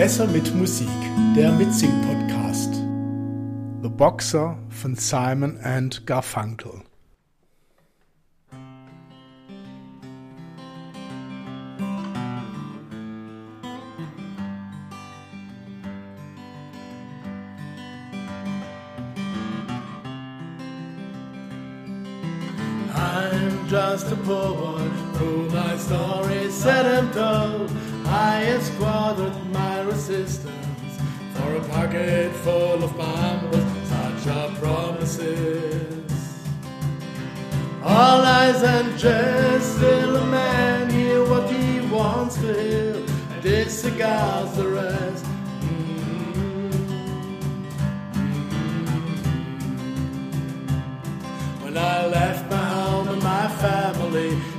Besser mit Musik, der Mitsing-Podcast. The Boxer von Simon and Garfunkel. Just a poor boy who my story said and told. I have squandered my resistance for a pocket full of bombs, such are promises. All lies and jest,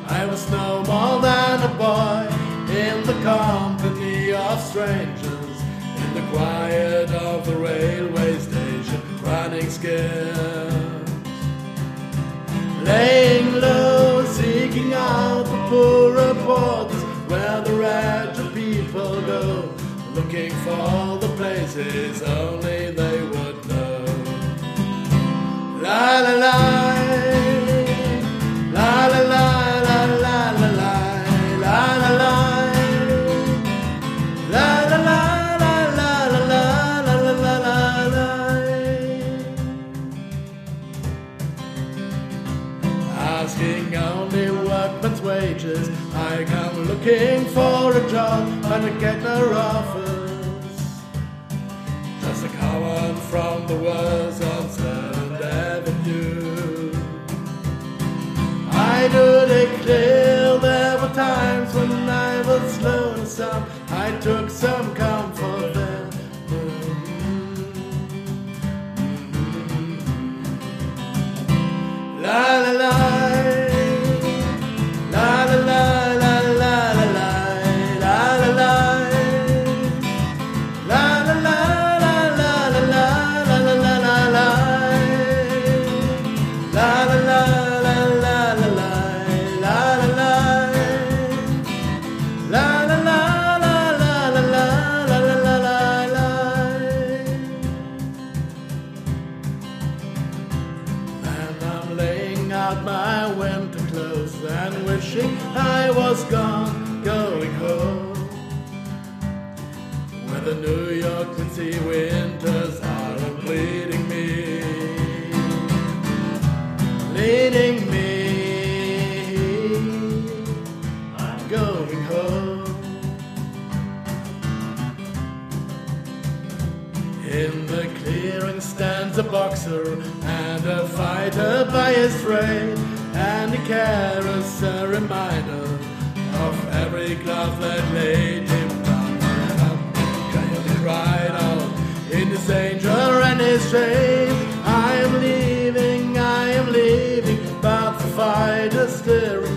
I was no more than a boy in the company of strangers, in the quiet of the railway station, running scared. Laying low, seeking out the poorer ports where the wretched people go, looking for the places only they would know. La la, la Asking only workman's wages, I come looking for a job, and I get offers. Just a coward from the words out my winter clothes and wishing I was gone, going home. Where the New York City winters In the clearing stands a boxer and a fighter by his trade, and he carries a reminder of every glove that laid him down. I'm going on in his danger and his shame. I am leaving, I am leaving, but the fighter still